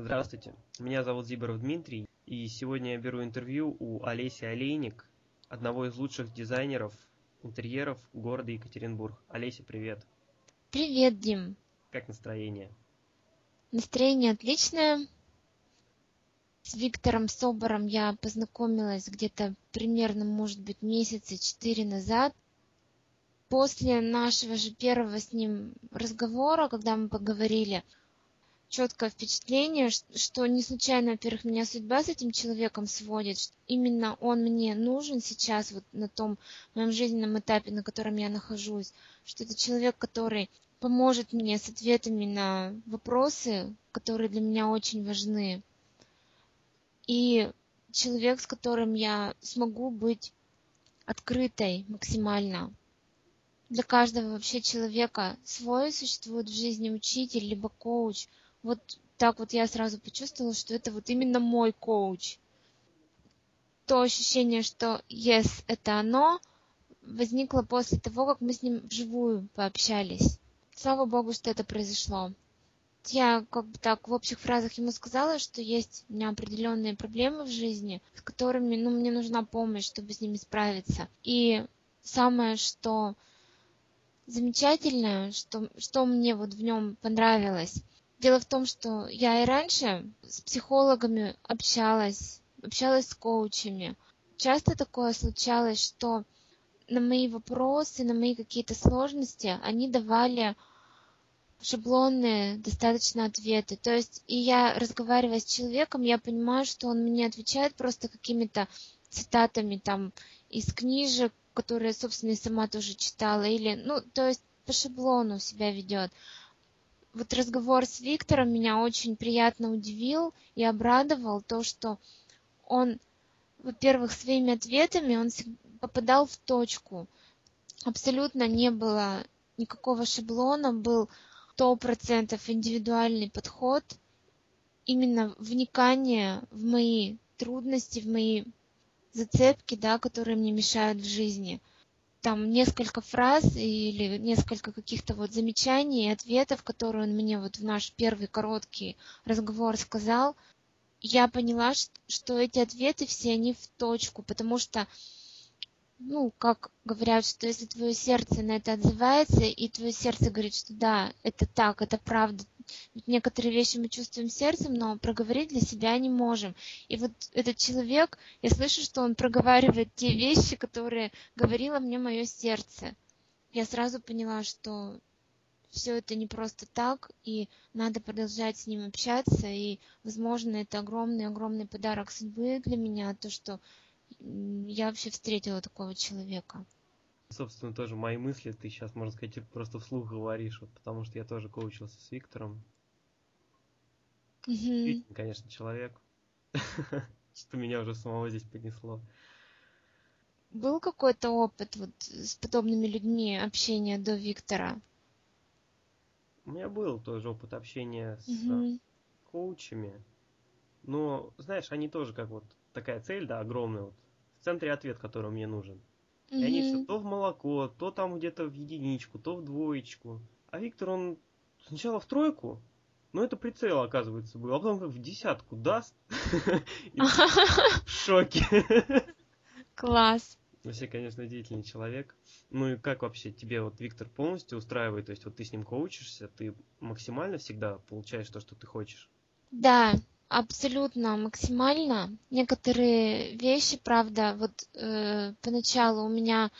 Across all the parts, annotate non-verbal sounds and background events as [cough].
Здравствуйте, меня зовут Зиборов Дмитрий, и сегодня я беру интервью у Олеси Олейник, одного из лучших дизайнеров интерьеров города Екатеринбург. Олеся, привет. Привет, Дим. Как настроение? Настроение отличное. С Виктором Собором я познакомилась где-то примерно, может быть, месяца четыре назад. После нашего же первого с ним разговора, когда мы поговорили, четкое впечатление, что не случайно, во-первых, меня судьба с этим человеком сводит. Именно он мне нужен сейчас вот на том моем жизненном этапе, на котором я нахожусь. Что это человек, который поможет мне с ответами на вопросы, которые для меня очень важны. И человек, с которым я смогу быть открытой максимально. Для каждого вообще человека свой существует в жизни учитель, либо коуч – вот так вот я сразу почувствовала, что это вот именно мой коуч. То ощущение, что yes, это оно, возникло после того, как мы с ним вживую пообщались. Слава богу, что это произошло. Я как бы так в общих фразах ему сказала, что есть у меня определенные проблемы в жизни, с которыми ну, мне нужна помощь, чтобы с ними справиться. И самое, что замечательное, что, что мне вот в нем понравилось, Дело в том, что я и раньше с психологами общалась, общалась с коучами. Часто такое случалось, что на мои вопросы, на мои какие-то сложности они давали шаблонные достаточно ответы. То есть, и я, разговаривая с человеком, я понимаю, что он мне отвечает просто какими-то цитатами там из книжек, которые, собственно, я сама тоже читала, или, ну, то есть по шаблону себя ведет вот разговор с Виктором меня очень приятно удивил и обрадовал то, что он, во-первых, своими ответами он попадал в точку. Абсолютно не было никакого шаблона, был сто процентов индивидуальный подход, именно вникание в мои трудности, в мои зацепки, да, которые мне мешают в жизни – там несколько фраз или несколько каких-то вот замечаний и ответов, которые он мне вот в наш первый короткий разговор сказал, я поняла, что эти ответы все они в точку, потому что, ну, как говорят, что если твое сердце на это отзывается, и твое сердце говорит, что да, это так, это правда, некоторые вещи мы чувствуем сердцем, но проговорить для себя не можем. И вот этот человек, я слышу, что он проговаривает те вещи, которые говорило мне мое сердце. Я сразу поняла, что все это не просто так, и надо продолжать с ним общаться, и, возможно, это огромный-огромный подарок судьбы для меня, то, что я вообще встретила такого человека. Собственно, тоже мои мысли ты сейчас, можно сказать, просто вслух говоришь, вот, потому что я тоже коучился с Виктором. Угу. конечно, человек, [laughs] что меня уже самого здесь поднесло. Был какой-то опыт вот с подобными людьми общения до Виктора? У меня был тоже опыт общения с угу. коучами. Но, знаешь, они тоже как вот такая цель, да, огромная. Вот, в центре ответ, который мне нужен. И они все то в молоко, то там где-то в единичку, то в двоечку. А Виктор, он сначала в тройку, но это прицел, оказывается, был, а потом как в десятку даст. [laughs] [laughs] В шоке. Класс. Вообще, конечно, удивительный человек. Ну и как вообще тебе вот Виктор полностью устраивает? То есть вот ты с ним коучишься, ты максимально всегда получаешь то, что ты хочешь? Да, Абсолютно максимально. Некоторые вещи, правда, вот э, поначалу у меня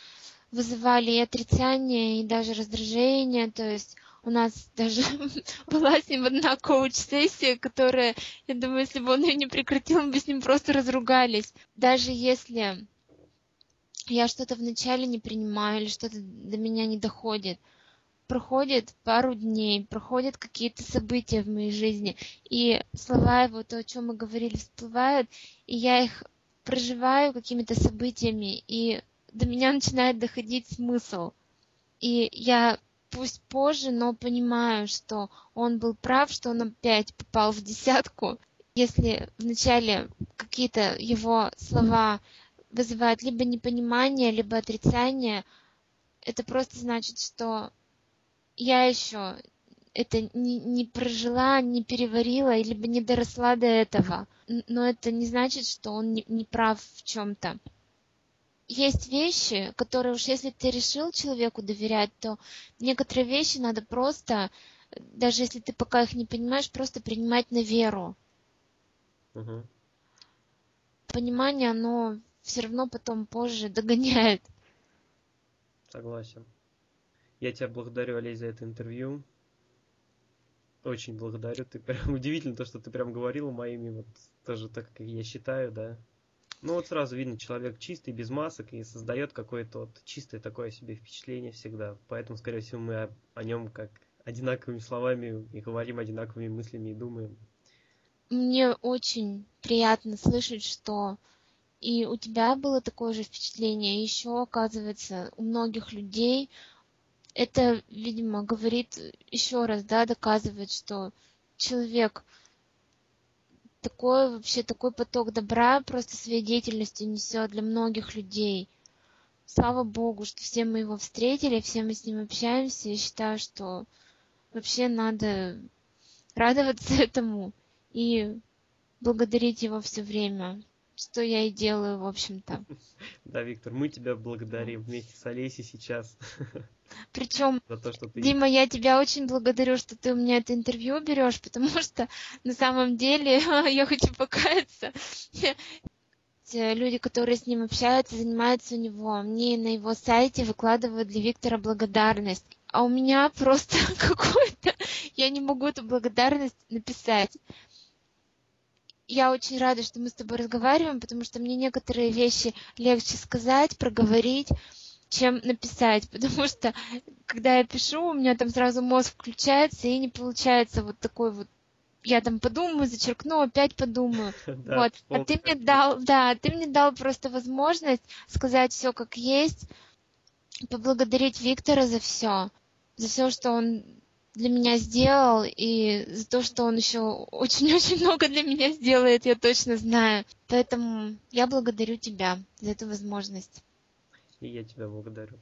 вызывали и отрицание, и даже раздражение. То есть у нас [laughs] даже была с ним одна коуч-сессия, которая, я думаю, если бы он ее не прекратил, мы бы с ним просто разругались. Даже если я что-то вначале не принимаю или что-то до меня не доходит, проходит пару дней, проходят какие-то события в моей жизни, и слова его, то, о чем мы говорили, всплывают, и я их проживаю какими-то событиями, и до меня начинает доходить смысл. И я пусть позже, но понимаю, что он был прав, что он опять попал в десятку. Если вначале какие-то его слова вызывают либо непонимание, либо отрицание, это просто значит, что я еще это не, не прожила, не переварила, либо не доросла до этого. Но это не значит, что он не, не прав в чем-то. Есть вещи, которые уж если ты решил человеку доверять, то некоторые вещи надо просто, даже если ты пока их не понимаешь, просто принимать на веру. Угу. Понимание, оно все равно потом позже догоняет. Согласен. Я тебя благодарю, Олесь, за это интервью. Очень благодарю. Ты прям [laughs] удивительно то, что ты прям говорил моими вот тоже так, как я считаю, да. Ну вот сразу видно, человек чистый, без масок и создает какое-то вот чистое такое себе впечатление всегда. Поэтому, скорее всего, мы о, о нем как одинаковыми словами и говорим одинаковыми мыслями и думаем. Мне очень приятно слышать, что и у тебя было такое же впечатление, еще, оказывается, у многих людей это, видимо, говорит еще раз, да, доказывает, что человек такой вообще такой поток добра просто своей деятельностью несет для многих людей. Слава Богу, что все мы его встретили, все мы с ним общаемся. Я считаю, что вообще надо радоваться [laughs] этому и благодарить его все время что я и делаю, в общем-то. [laughs] Да, Виктор, мы тебя благодарим вместе с Олесей сейчас. [laughs] Причем, за то, что ты... Дима, я тебя очень благодарю, что ты у меня это интервью берешь, потому [laughs] что на самом деле я хочу покаяться. Люди, которые с ним общаются, занимаются у него, мне на его сайте выкладывают для Виктора благодарность. А у меня просто какой-то... Я не могу эту благодарность написать я очень рада, что мы с тобой разговариваем, потому что мне некоторые вещи легче сказать, проговорить, чем написать, [laughs] потому что когда я пишу, у меня там сразу мозг включается и не получается вот такой вот я там подумаю, зачеркну, опять подумаю. [laughs] вот. А ты мне дал, да, ты мне дал просто возможность сказать все как есть, поблагодарить Виктора за все, за все, что он для меня сделал, и за то, что он еще очень-очень [laughs] много для меня сделает, я точно знаю. Поэтому я благодарю тебя за эту возможность. И я тебя благодарю.